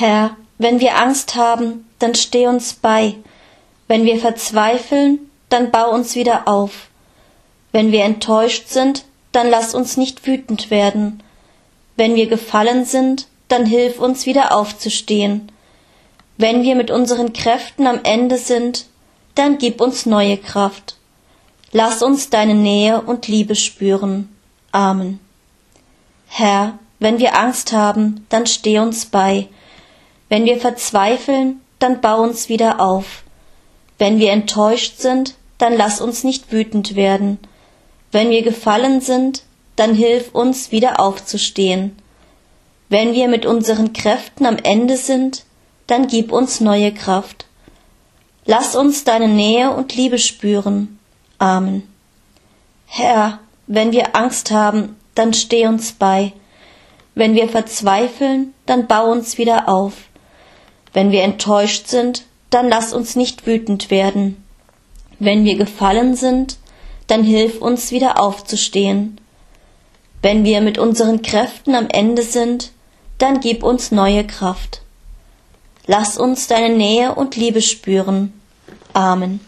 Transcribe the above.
Herr, wenn wir Angst haben, dann steh uns bei. Wenn wir verzweifeln, dann bau uns wieder auf. Wenn wir enttäuscht sind, dann lass uns nicht wütend werden. Wenn wir gefallen sind, dann hilf uns wieder aufzustehen. Wenn wir mit unseren Kräften am Ende sind, dann gib uns neue Kraft. Lass uns deine Nähe und Liebe spüren. Amen. Herr, wenn wir Angst haben, dann steh uns bei. Wenn wir verzweifeln, dann bau uns wieder auf. Wenn wir enttäuscht sind, dann lass uns nicht wütend werden. Wenn wir gefallen sind, dann hilf uns wieder aufzustehen. Wenn wir mit unseren Kräften am Ende sind, dann gib uns neue Kraft. Lass uns deine Nähe und Liebe spüren. Amen. Herr, wenn wir Angst haben, dann steh uns bei. Wenn wir verzweifeln, dann bau uns wieder auf. Wenn wir enttäuscht sind, dann lass uns nicht wütend werden. Wenn wir gefallen sind, dann hilf uns wieder aufzustehen. Wenn wir mit unseren Kräften am Ende sind, dann gib uns neue Kraft. Lass uns deine Nähe und Liebe spüren. Amen.